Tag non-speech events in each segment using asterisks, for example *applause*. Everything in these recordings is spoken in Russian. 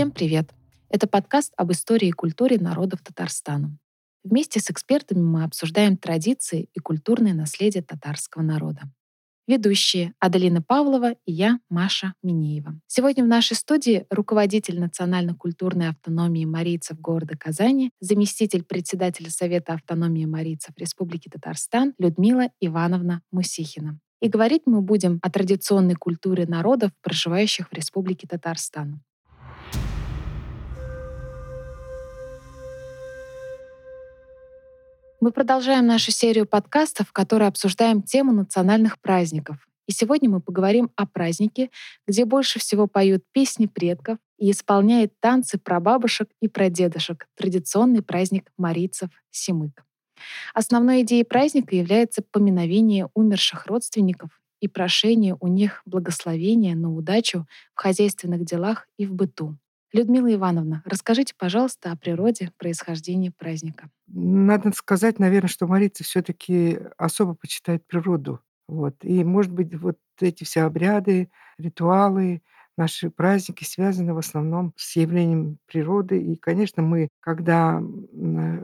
Всем привет! Это подкаст об истории и культуре народов Татарстана. Вместе с экспертами мы обсуждаем традиции и культурное наследие татарского народа. Ведущие Аделина Павлова и я, Маша Минеева. Сегодня в нашей студии руководитель национально-культурной автономии марийцев города Казани, заместитель председателя Совета автономии марийцев Республики Татарстан Людмила Ивановна Мусихина. И говорить мы будем о традиционной культуре народов, проживающих в Республике Татарстан. Мы продолжаем нашу серию подкастов, в которой обсуждаем тему национальных праздников. И сегодня мы поговорим о празднике, где больше всего поют песни предков и исполняет танцы про бабушек и про дедушек, традиционный праздник марийцев Симык. Основной идеей праздника является поминовение умерших родственников и прошение у них благословения на удачу в хозяйственных делах и в быту. Людмила Ивановна, расскажите, пожалуйста, о природе происхождения праздника. Надо сказать, наверное, что марийцы все-таки особо почитают природу. Вот. И, может быть, вот эти все обряды, ритуалы, Наши праздники связаны в основном с явлением природы. И, конечно, мы, когда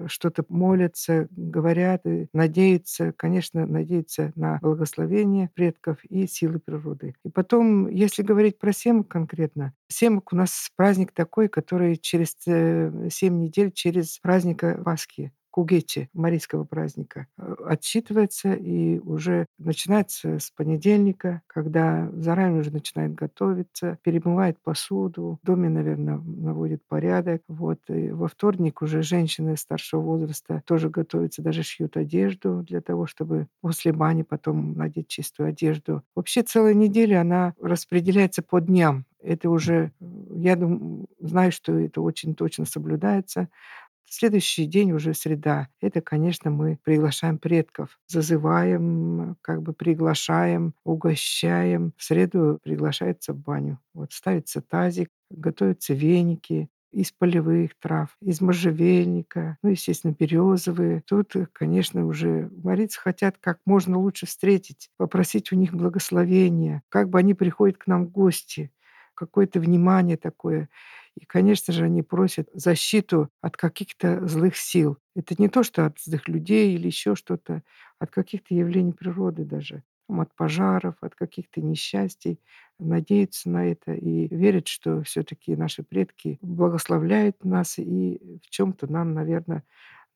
что-то молятся, говорят, надеются, конечно, надеются на благословение предков и силы природы. И потом, если говорить про семок конкретно, семок у нас праздник такой, который через э, семь недель, через праздника Пасхи. Кугечи, марийского праздника, э, отсчитывается и уже начинается с понедельника, когда заранее уже начинает готовиться, перемывает посуду, в доме, наверное, наводит порядок. Вот. И во вторник уже женщины старшего возраста тоже готовятся, даже шьют одежду для того, чтобы после бани потом надеть чистую одежду. Вообще целая неделя, она распределяется по дням. Это уже, я думаю, знаю, что это очень точно соблюдается. Следующий день уже среда. Это, конечно, мы приглашаем предков. Зазываем, как бы приглашаем, угощаем. В среду приглашается в баню. Вот ставится тазик, готовятся веники, из полевых трав, из можжевельника, ну, естественно, березовые. Тут, конечно, уже марийцы хотят как можно лучше встретить, попросить у них благословения, как бы они приходят к нам в гости, какое-то внимание такое. И, конечно же, они просят защиту от каких-то злых сил. Это не то, что от злых людей или еще что-то, от каких-то явлений природы даже, от пожаров, от каких-то несчастий. Надеются на это и верят, что все-таки наши предки благословляют нас и в чем-то нам, наверное,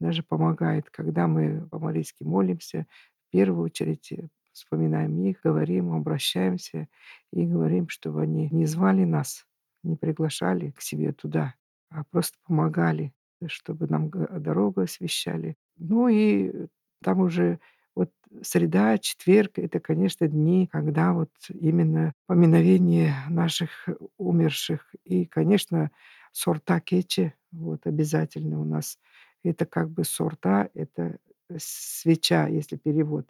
даже помогает. Когда мы по-марийски молимся, в первую очередь э, вспоминаем их, говорим, обращаемся и говорим, чтобы они не звали нас, не приглашали к себе туда, а просто помогали, чтобы нам дорогу освещали. Ну и там уже вот среда, четверг– это, конечно, дни, когда вот именно поминовение наших умерших. И, конечно, сорта кечи вот обязательно у нас. Это как бы сорта, это свеча, если перевод.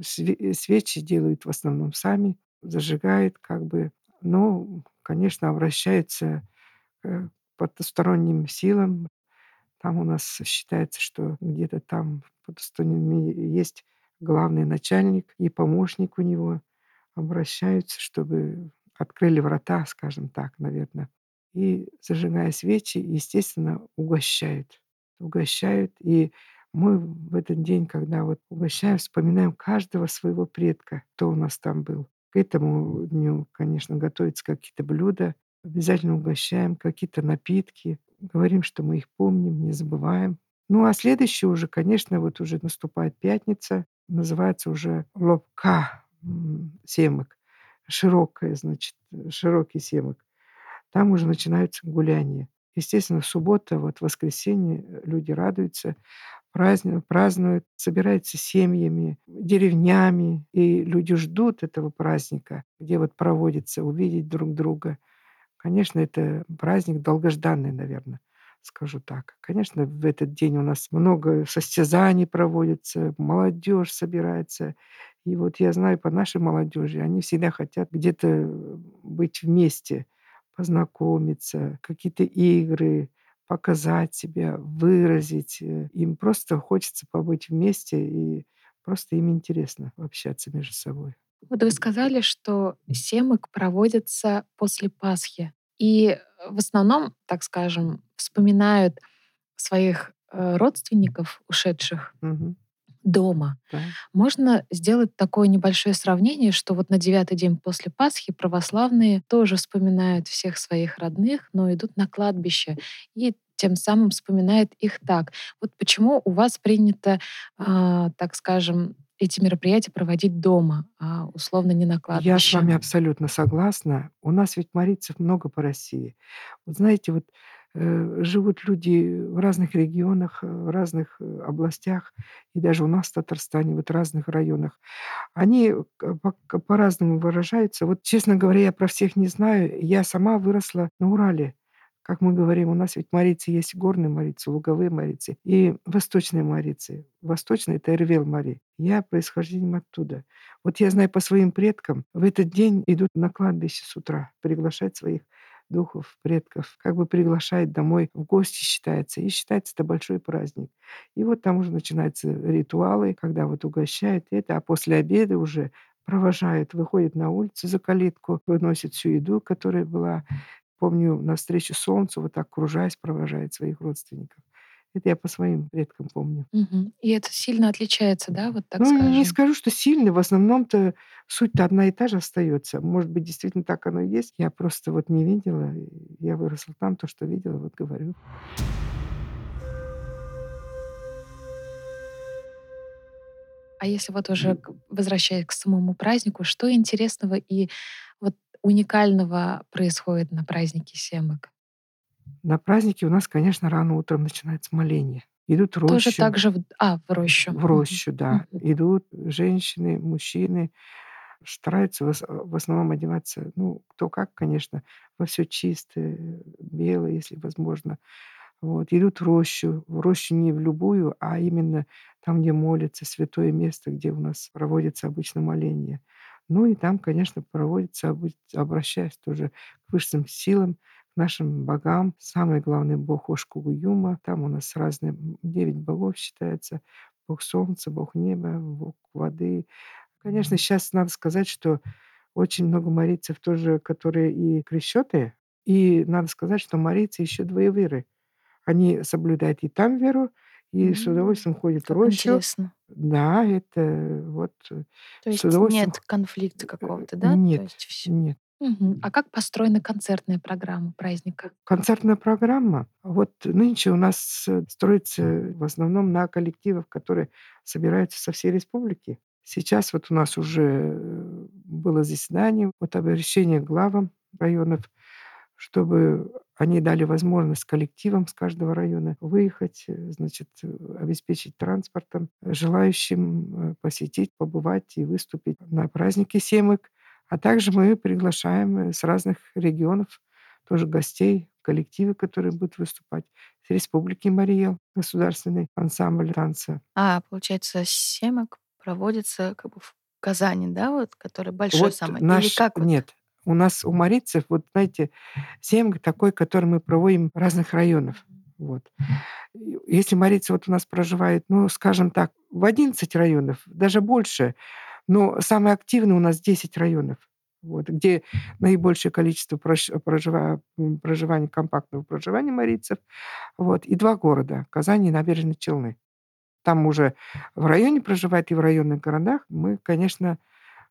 Свечи делают в основном сами, зажигают как бы ну, конечно, обращаются к потусторонним силам. Там у нас считается, что где-то там мире есть главный начальник и помощник у него. Обращаются, чтобы открыли врата, скажем так, наверное. И, зажигая свечи, естественно, угощают. Угощают. И мы в этот день, когда вот угощаем, вспоминаем каждого своего предка, кто у нас там был. К этому дню, конечно, готовятся какие-то блюда, обязательно угощаем, какие-то напитки, говорим, что мы их помним, не забываем. Ну, а следующее уже, конечно, вот уже наступает пятница, называется уже лобка семок, широкая, значит, широкий семок. Там уже начинаются гуляния. Естественно, в субботу, вот воскресенье люди радуются празднуют, празднуют, собираются семьями, деревнями, и люди ждут этого праздника, где вот проводится увидеть друг друга. Конечно, это праздник долгожданный, наверное, скажу так. Конечно, в этот день у нас много состязаний проводится, молодежь собирается. И вот я знаю по нашей молодежи, они всегда хотят где-то быть вместе, познакомиться, какие-то игры, показать себя, выразить. Э, им просто хочется побыть вместе, и просто им интересно общаться между собой. Вот вы сказали, что семок проводится после Пасхи. И в основном, так скажем, вспоминают своих э, родственников ушедших Мгм. Дома. Да. Можно сделать такое небольшое сравнение, что вот на девятый день после Пасхи православные тоже вспоминают всех своих родных, но идут на кладбище и тем самым вспоминают их так. Вот почему у вас принято, а, так скажем, эти мероприятия проводить дома, а условно не на Я с вами кладбище? абсолютно согласна. У нас ведь марийцев много по России. Вот знаете, вот э, живут люди в разных регионах, э, в разных э, областях, и даже у нас в Татарстане, вот в разных районах. Они к- по-разному выражаются. Вот, честно говоря, я про всех не знаю. Я сама выросла на Урале. Как мы говорим, у нас ведь марийцы есть горные марийцы, луговые марийцы и восточные марийцы. Восточные– это Эрвел Мари. Я происхождением оттуда. Вот я знаю по своим предкам, в этот день идут на кладбище с утра приглашать своих духов, предков, как бы приглашает домой в гости считается. И считается это большой праздник. И вот там уже начинаются ритуалы, когда вот угощают это, а после обеда уже провожают, выходят на улицу за калитку, выносят всю еду, которая была. Помню, навстречу солнцу, вот так кружась, провожает своих родственников. Это я по своим предкам помню. Мгм. И это сильно отличается, да, вот так Ну, не скажем? скажу, что сильно. В основном-то суть-то одна и та же остается. Может быть, действительно так оно и есть. Я просто вот не видела. Я выросла там, то, что видела, вот говорю. А если вот уже возвращаясь к самому празднику, что интересного и вот уникального происходит на празднике Семок? На празднике у нас, конечно, рано утром начинается моление. Идут в Тоже так же в, а, в рощу. в рощу, да. Идут женщины, мужчины, стараются в ос- в основном одеваться, ну, кто как, конечно, во все чистое, белое, если возможно. Вот. Идут в рощу. В рощу не в любую, а именно там, где молятся, святое место, где у нас проводится обычно моление. Ну и там, конечно, проводится, обращаясь тоже к высшим силам, нашим богам. Самый главный бог Ошкугуюма. Там у нас разные, девять богов считается. Бог солнца, бог неба, бог воды. Конечно, сейчас надо сказать, что очень много марийцев тоже, которые и крещеные. И надо сказать, что марийцы еще двоеверы. Они соблюдают и там веру, и с М, удовольствием ходят в Как рощу. интересно. Да, это вот э, То с есть удовольствием. нет конфликта э, какого-то, да? То Нет, есть все. нет. А как построена концертная программа праздника? Концертная программа. Вот нынче у нас э, строится в основном на коллективах, которые собираются со всей республики. Сейчас вот у нас уже э, было заседание, вот обращение к главам районов, чтобы они дали возможность коллективам с каждого района выехать, э, значит, э, обеспечить транспортом э, желающим э, посетить, побывать и выступить на празднике Семык. А также мы приглашаем э, с разных регионов тоже гостей, коллективы, которые будут выступать. С Республики Мария, государственный ансамбль танца. А, получается, семок проводится как бы в Казани, да, вот, который большой Вот самый? Или наш... как вот? Нет, у нас у марийцев, вот знаете, семг такой, который мы проводим разных районах. Вот. Если марийцы вот у нас проживают, ну, скажем так, в 11 районов, даже больше, но самый активный у нас 10 районов, вот, где наибольшее количество прожива- проживания, компактного проживания марийцев, вот, и два города, Казань и Набережные Челны. Там уже в районе проживает и в районных городах. Мы, конечно,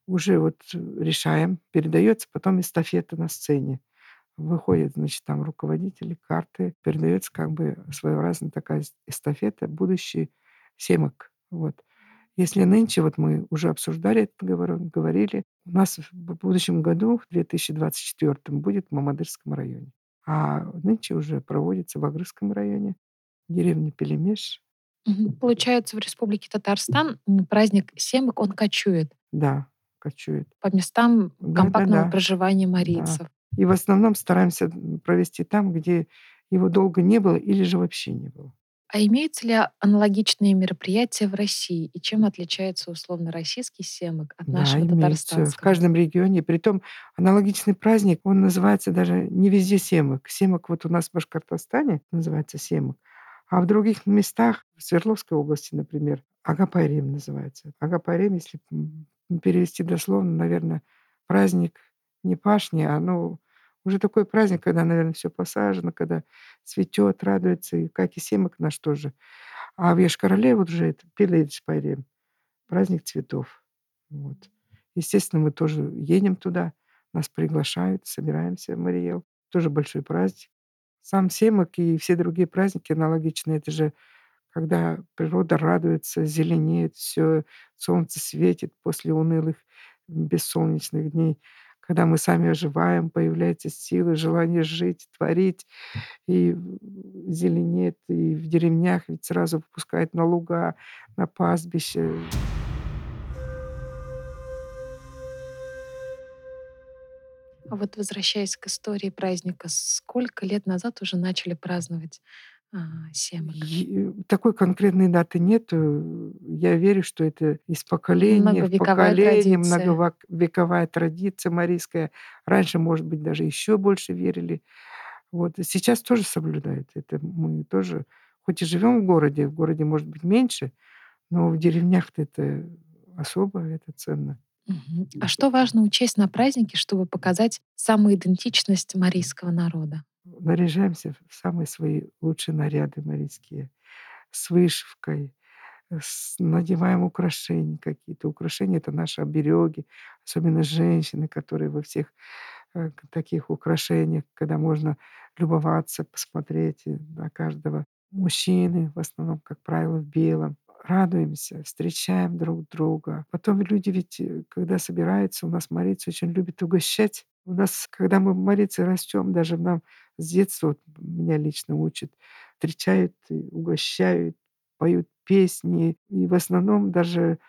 уже вот решаем, передается потом эстафета на сцене. Выходят, значит, там руководители, карты, передается как бы своеобразная такая эс- эстафета, будущий семок. Вот. Если нынче, вот мы уже обсуждали это, говорили, у нас в будущем году, в 2024, будет в Мамадырском районе. А нынче уже проводится в Агрырском районе, деревня Пелемеш. Получается, в Республике Татарстан праздник Семок, он кочует Да, кочует. по местам Да, компактного да, да. проживания Да. марийцев. И в основном стараемся провести там, где его долго не было или же вообще не было. А имеются ли аналогичные мероприятия в России? И чем отличается условно российский Семок от Да, нашего имеется в татарстанского? каждом регионе. Притом аналогичный праздник, он называется даже не везде Семок. Семок вот у нас в Башкортостане называется Семок, а в других местах, в Свердловской области, например, Агапайрем называется. Агапайрем, если перевести дословно, наверное, праздник не пашни, а ну, Уже такой праздник, когда, наверное, все посажено, когда цветет, радуется, и как и семок наш тоже. А в Ешкарале вот уже это Пилейдж Пайрем, праздник цветов. Вот. Естественно, мы тоже едем туда, нас приглашают, собираемся в Мариэл. Тоже большой праздник. Сам Семок и все другие праздники аналогичные. Это же когда природа радуется, зеленеет, все, солнце светит после унылых бессолнечных дней, когда мы сами оживаем, появляется сила, желание жить, творить, и зеленеет, и в деревнях ведь сразу выпускают на луга, на пастбище. А вот возвращаясь к истории праздника, сколько лет назад уже начали праздновать Семок? И такой конкретной даты нету. Я верю, что это из поколения в поколение, традиция. многовековая традиция марийская. Раньше, может быть, даже еще больше верили. Вот. Сейчас тоже соблюдают это. Мы тоже, хоть и живем в городе, в городе может быть меньше, но в деревнях-то это особо, это ценно. А что важно учесть на празднике, чтобы показать самоидентичность марийского народа? Наряжаемся в самые свои лучшие наряды марийские, с вышивкой, с надеваем украшения какие-то. Украшения- это наши обереги, особенно женщины, которые во всех, э, таких украшениях, когда можно любоваться, посмотреть, э, на каждого. Мужчины, в основном, как правило, в белом. Радуемся, встречаем друг друга. Потом люди ведь, э, когда собираются, у нас марийцы очень любят угощать. У нас, когда мы марийцы растем, даже нам с детства, вот меня лично учат, встречают угощают, поют песни. И в основном даже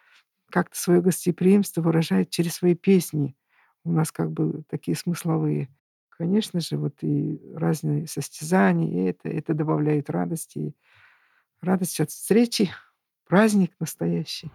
как-то свое гостеприимство выражают через свои песни. У нас как бы такие смысловые. Конечно же, вот и разные состязания, и это, это добавляет радости. Радость от встречи, праздник настоящий.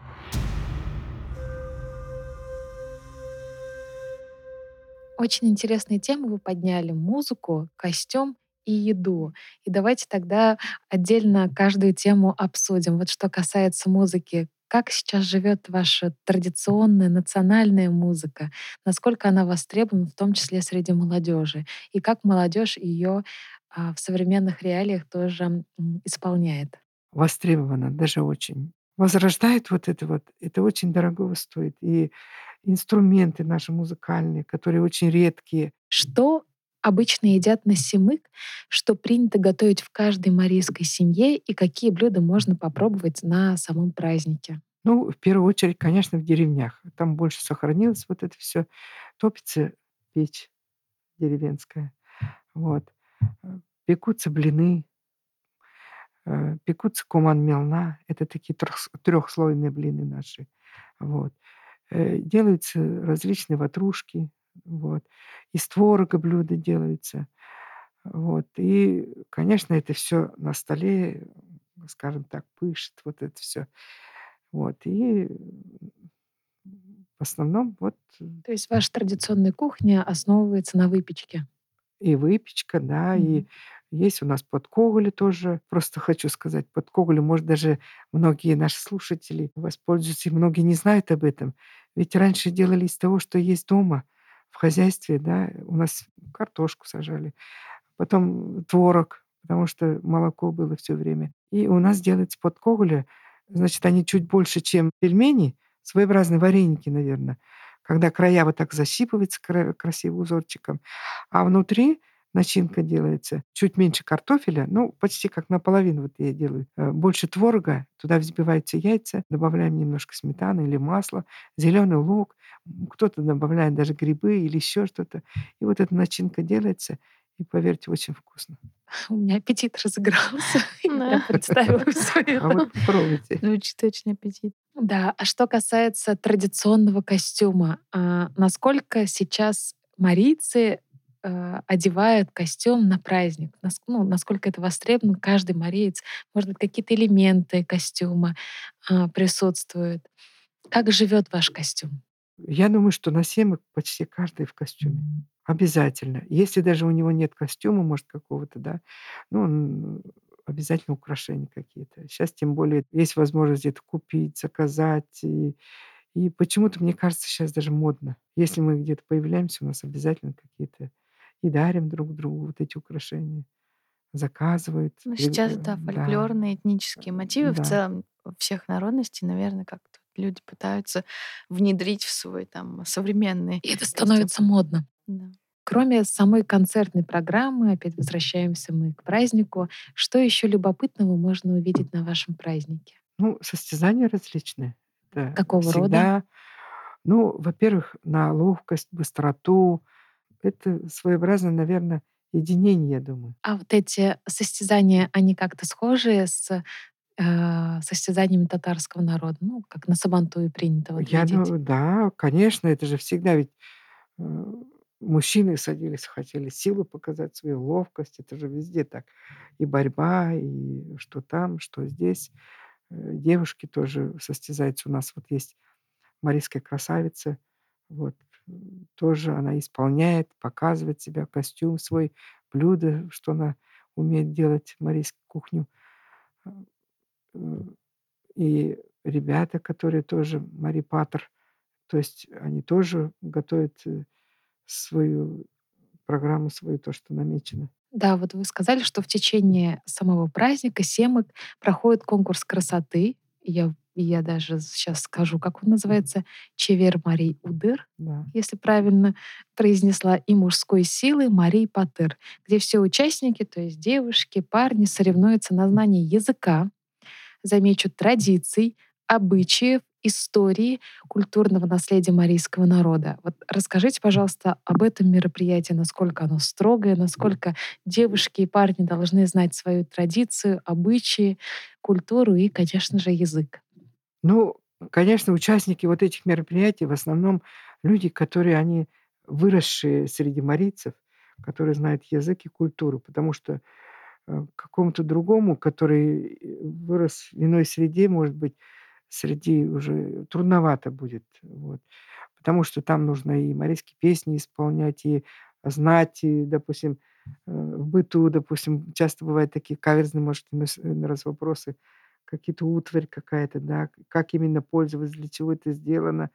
Очень интересные темы вы подняли: музыку, костюм и еду. И давайте тогда отдельно каждую тему обсудим. Вот что касается музыки, как сейчас живет ваша традиционная национальная музыка? Насколько она востребована, в том числе среди молодежи? И как молодежь ее в современных реалиях тоже исполняет? Востребовано, даже очень. Возрождает вот это вот, это очень дорогого стоит. И инструменты наши музыкальные, которые очень редкие. Что обычно едят на семык, что принято готовить в каждой марийской семье и какие блюда можно попробовать на самом празднике? Ну, в первую очередь, конечно, в деревнях. Там больше сохранилось вот это все. Топится печь деревенская. Вот. Э, Пекутся блины, пекутся куман мелна. Это такие трехс- трехслойные блины наши. Вот. Э, Делаются различные ватрушки. Вот. Из творога блюда делаются. Вот. И, конечно, это все на столе, скажем так, пышет, вот это все. Вот. И в основном вот То есть ваша традиционная кухня основывается на выпечке? и выпечка, да, и Мгм. Есть у нас подкоголи тоже. Просто хочу сказать, подкоголи, может, даже многие наши слушатели воспользуются, и многие не знают об этом. Ведь раньше делали из того, что есть дома, в хозяйстве, да. У нас картошку сажали, потом творог, потому что молоко было все время. И у нас делается подкоголи. Значит, они чуть больше, чем пельмени, своеобразные вареники, наверное, когда края вот так засипываются кра красивым узорчиком, а внутри начинка делается чуть меньше картофеля, ну, почти как наполовину вот я делаю. Э, больше творога, туда взбиваются яйца, добавляем немножко сметаны или масла, зеленый лук, кто-то добавляет даже грибы или еще что-то. И вот эта начинка делается, и, поверьте, очень вкусно. *laughs* У меня аппетит разыгрался. *laughs* Я представила *laughs* всё А вот это. попробуйте. Звучит очень аппетитно. Да, а что касается традиционного костюма, а, насколько сейчас марийцы, э, одевают костюм на праздник? Нас ну, насколько это востребовано? Каждый мариец, может быть, какие-то элементы костюма, а, присутствуют. Как живет ваш костюм? Я думаю, что на семок почти каждый в костюме. Обязательно. Если даже у него нет костюма, может, какого-то, да, ну, обязательно украшения какие-то. Сейчас тем более есть возможность где-то купить, заказать. И, и почему-то, мне кажется, сейчас даже модно. Если мы где-то появляемся, у нас обязательно какие-то и дарим друг другу вот эти украшения. Заказывают. Ну, сейчас, э, да, да. фольклорные этнические мотивы в Да. целом всех народностей, наверное, как-то люди пытаются внедрить в свой там современный И это костюм. становится модно. Да. Кроме самой концертной программы, опять возвращаемся мы к празднику, что еще любопытного можно увидеть на вашем празднике? Ну, состязания различные. Это Какого рода? всегда ну, во-первых, на ловкость, быстроту. Это своеобразное, наверно, единение, я думаю. А вот эти состязания, они как-то схожи с, э, состязаниями татарского народа? Ну, как на Сабантуе принято вот Я видеть. думаю, да, конечно, это же всегда ведь, э, мужчины садились, хотели силу показать, свою ловкость. Это же везде так. И борьба, и что там, что здесь. Э, девушки тоже состязаются. У нас вот есть марийская красавица. Вот, тоже она исполняет, показывает себя, костюм свой, блюда, что она умеет делать, марийскую кухню. Э, и ребята, которые тоже марий-патер, то есть они тоже готовят, э, свою программу, свою, то, что намечено. Да, вот вы сказали, что в течение самого праздника Семак проходит конкурс красоты. Я я даже сейчас скажу, как он называется: "Чевер Марий Удыр", Да. если правильно произнесла, и мужской силы Марий-патер, где все участники, то есть девушки, парни, соревнуются на знании языка, замечу, традиций, обычаев, истории, культурного наследия марийского народа. Вот расскажите, пожалуйста, об этом мероприятии, насколько оно строгое, насколько девушки и парни должны знать свою традицию, обычаи, культуру и, конечно же, язык. Ну, конечно, участники вот этих мероприятий в основном люди, которые они выросшие среди марийцев, которые знают язык и культуру. Потому что, э, какому-то другому, который, э, вырос в иной среде, может быть, среди уже трудновато будет. Вот. Потому что там нужно и марийские песни исполнять, и знать, и, допустим, э, в быту, допустим, часто бывают такие каверзные, может, иной раз вопросы, какие-то утварь какая-то, да, как именно пользоваться, для чего это сделано.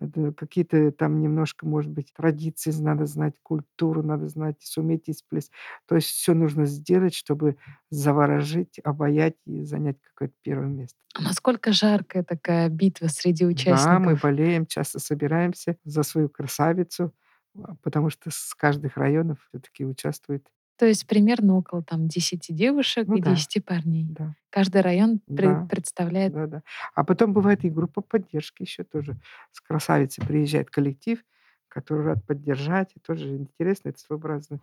Это какие-то там немножко, может быть, традиции надо знать, культуру надо знать, суметь исполнить. То есть всё нужно сделать, чтобы заворожить, обаять и занять какое-то первое место. А насколько жаркая такая битва среди Да, мы участников? болеем, часто собираемся за свою красавицу, а, потому что с каждых районов всё-таки участвует То есть примерно около там 10 девушек Ну и да. 10 парней. Да. Каждый район Да. представляет Да-да. А потом бывает и группа поддержки еще тоже. С красавицей приезжает коллектив, который рад поддержать. И тоже интересно, это своеобразно.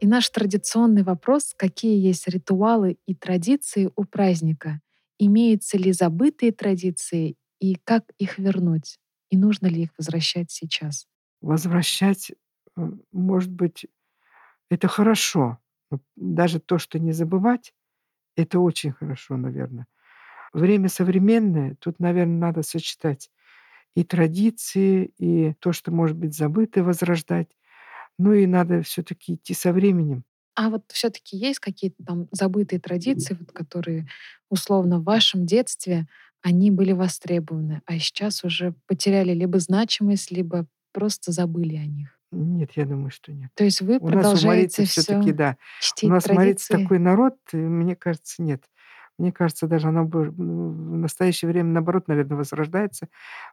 И наш традиционный вопрос: какие есть ритуалы и традиции у праздника? Имеются ли забытые традиции и как их вернуть? И нужно ли их возвращать сейчас? Возвращать, э, может быть, это хорошо. Даже то, что не забывать, это очень хорошо, наверно. Время современное, тут, наверно, надо сочетать и традиции, и то, что может быть забыто, возрождать. Ну и надо всё-таки идти со временем. А вот всё-таки есть какие-то там забытые традиции, вот которые условно в вашем детстве они были востребованы, а сейчас уже потеряли либо значимость, либо просто забыли о них? Нет, я думаю, что нет. То есть вы У нас, у продолжаете марийцев всё-таки, всё да. У чтить нас марийцы традиции? такой народ, мне кажется, нет. Мне кажется, даже оно в настоящее время, наоборот, наверно, возрождается.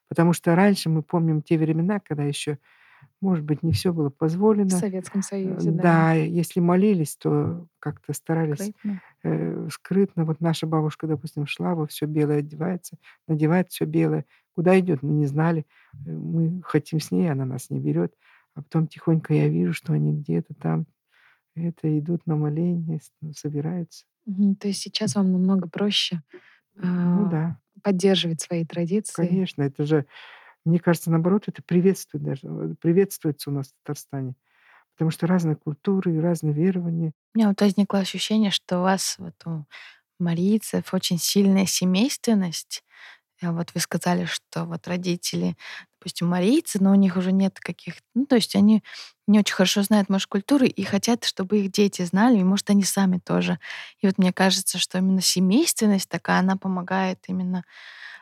Потому что раньше мы помним те времена, когда еще, может быть, не всё было В позволено. Советском Э, Союзе, да. да, если молились, то как-то старались, Скрытно. э, скрытно. Вот наша бабушка, допустим, шла, во всё белое одевается, надевает всё белое. Куда идет, мы не знали. Э, мы хотим с ней, она нас не берет. А потом тихонько я вижу, что они где-то там, это, идут на моление, с собираются. То есть сейчас вам намного проще, Ну а, да. поддерживать свои традиции? Конечно, это же, мне кажется, наоборот, это приветствует даже, э, приветствуется у нас в Татарстане. Потому что разные культуры разные верования. У меня вот возникло ощущение, что у вас вот у марийцев очень сильная семейственность. А вот вы сказали, что вот родители, допустим, марийцы, но у них уже нет каких... Ну, то есть они не очень хорошо знают, может, культуры и хотят, чтобы их дети знали, и, может, они сами тоже. И вот мне кажется, что именно семейственность такая, она помогает именно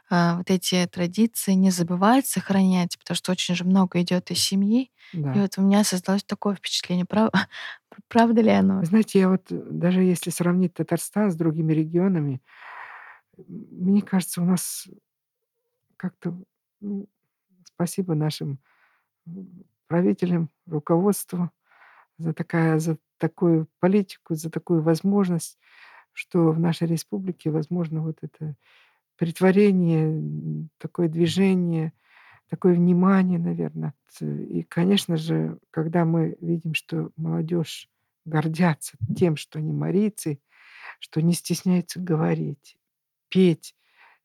а, вот эти традиции не забывать, сохранять, потому что очень же много идет из семьи. И Да. вот у меня создалось такое впечатление. Прав- *laughs* Правда ли оно? Вы знаете, я вот, э, даже если сравнить Татарстан с другими регионами, мне кажется, у нас как-то, ну, спасибо нашим, правителям, руководству за такая за такую политику, за такую возможность, что в нашей республике возможно вот это претворение, м, такое движение, такое внимание, наверно. Ц и, конечно же, когда мы видим, что молодежь гордятся тем, что они марийцы, что не стесняются говорить, петь,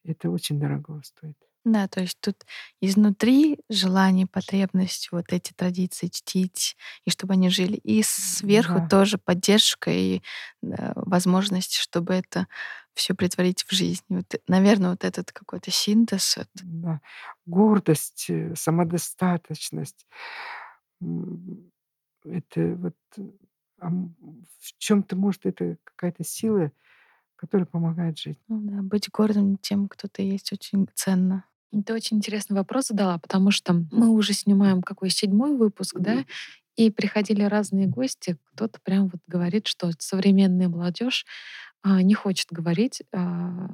это очень дорогого стоит. Да, то есть тут изнутри желание, потребность вот эти традиции чтить, и чтобы они жили, и сверху Да. тоже поддержка и э, возможность, чтобы это все притворить в жизнь. Вот, наверное, вот этот какой-то синтез. вот. Да. Гордость, э, самодостаточность. Это вот, э, ам, в чём-то, может, это какая-то сила, которая помогает жить. Ну да, быть гордым тем, кто ты есть, очень ценно. Ты очень интересный вопрос задала, потому что мы уже снимаем какой седьмой выпуск, да, и приходили разные гости. Кто-то прям вот говорит, что современная молодежь а, не хочет говорить а,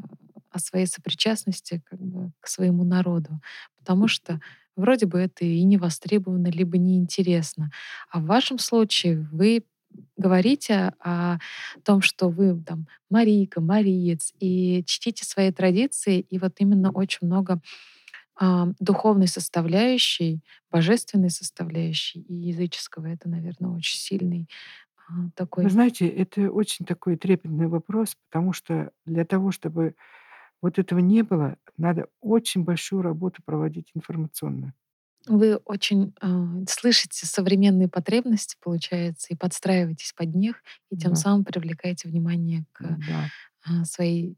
о своей сопричастности как бы, к своему народу, потому что вроде бы это и не востребовано, либо неинтересно. А в вашем случае вы говорите о том, что вы там марийка, мариец, и чтите свои традиции, и вот именно очень много а, духовной составляющей, божественной составляющей и языческого. Это, наверное, очень сильный а, Вы такой знаете, это очень такой трепетный вопрос, потому что для того, чтобы вот этого не было, надо очень большую работу проводить информационную. Вы очень а, слышите современные потребности, получается, и подстраиваетесь под них, и тем Да, самым привлекаете внимание к да. а, своей,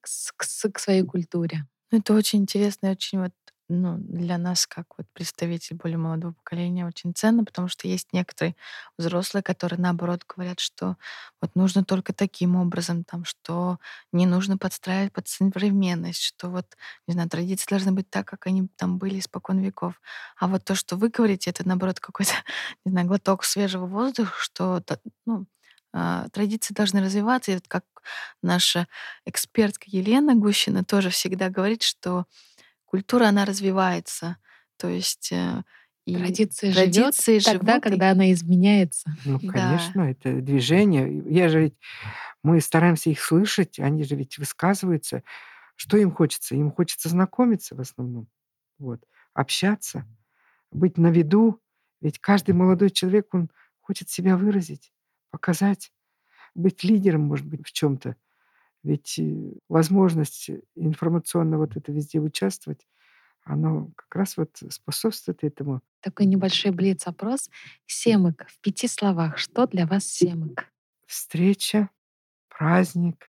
к, к к своей культуре. Это очень интересно и очень вот ну, для нас, как вот представитель более молодого поколения, очень ценно, потому что есть некоторые взрослые, которые, наоборот, говорят, что вот нужно только таким образом, там, что не нужно подстраивать под современность, что вот, не знаю, традиции должны быть так, как они там были испокон веков. А вот то, что вы говорите, это, наоборот, какой-то, *laughs* не знаю, глоток свежего воздуха, что, ну, а, традиции должны развиваться. И вот как наша экспертка Елена Гущина тоже всегда говорит, что культура, она развивается. То есть э, и Традиция живет традиции тогда, живут, и когда она изменяется. Ну, да, конечно, это движение. Я же ведь мы стараемся их слышать, они же ведь высказываются. Что им хочется? Им хочется знакомиться в основном, вот, общаться, быть на виду. Ведь каждый молодой человек, он хочет себя выразить, показать, быть лидером, может быть, в чем то Ведь, э, возможность информационно вот это везде участвовать, оно как раз вот способствует этому. Такой небольшой блиц-опрос. Семык в пяти словах. Что для вас семык? Встреча, праздник,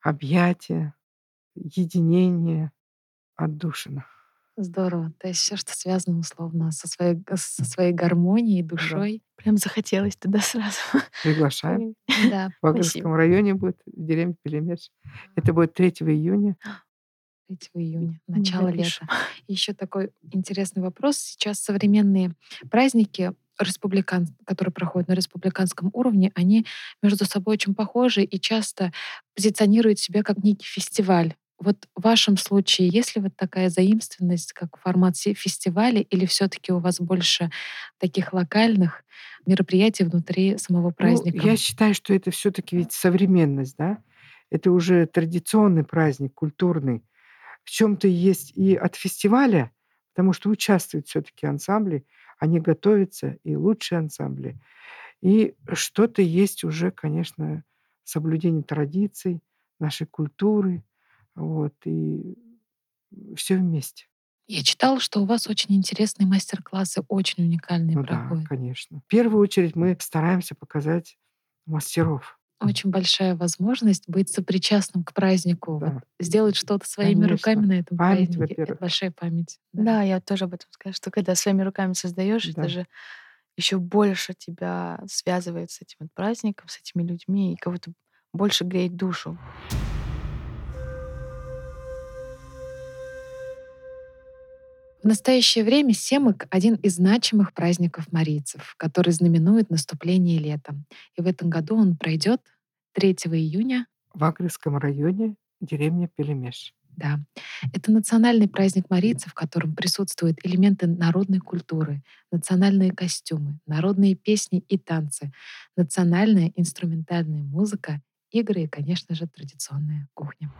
объятие, единение, отдушина. Здорово. То есть все, что связано условно со своей, со своей гармонией, Да. душой. прям захотелось туда сразу. *laughs* Приглашаем. Да. В Вагарском районе будет, в деревне Пелемеш. Это будет 3 июня. 3 июня, начало лета. Еще такой интересный вопрос. Сейчас современные праздники, республикан, которые проходят на республиканском уровне, они между собой очень похожи и часто позиционируют себя как некий фестиваль. Вот в вашем случае, есть ли вот такая заимственность, как формат се- фестиваля, или все-таки у вас больше таких локальных мероприятий внутри самого Ну, праздника? я считаю, что это все таки ведь современность, да. Это уже традиционный праздник, культурный. В чем то есть и от фестиваля, потому что участвуют все таки ансамбли, они готовятся, и лучшие ансамбли. И что-то есть уже, конечно, соблюдение традиций, нашей культуры. Вот, и все вместе. Я читала, что у вас очень интересные мастер-классы, очень уникальные Ну да, проходят. конечно. В первую очередь мы стараемся показать мастеров. очень большая возможность быть сопричастным к празднику, Да. вот, сделать что-то своими руками Конечно. на этом Память, празднике. Это большая память. Да. Да, я тоже об этом скажу, что когда своими руками создаешь, это Да. же еще больше тебя связывает с этим праздником, с этими людьми, и кого-то больше греет душу. В настоящее время Семык — один из значимых праздников марийцев, который знаменует наступление лета. И в этом году он пройдет 3 июня. В Акревском районе, деревня Пелемеш. Да. Это национальный праздник марийцев, в котором присутствуют элементы народной культуры, национальные костюмы, народные песни и танцы, национальная инструментальная музыка, игры и, конечно же, традиционная кухня.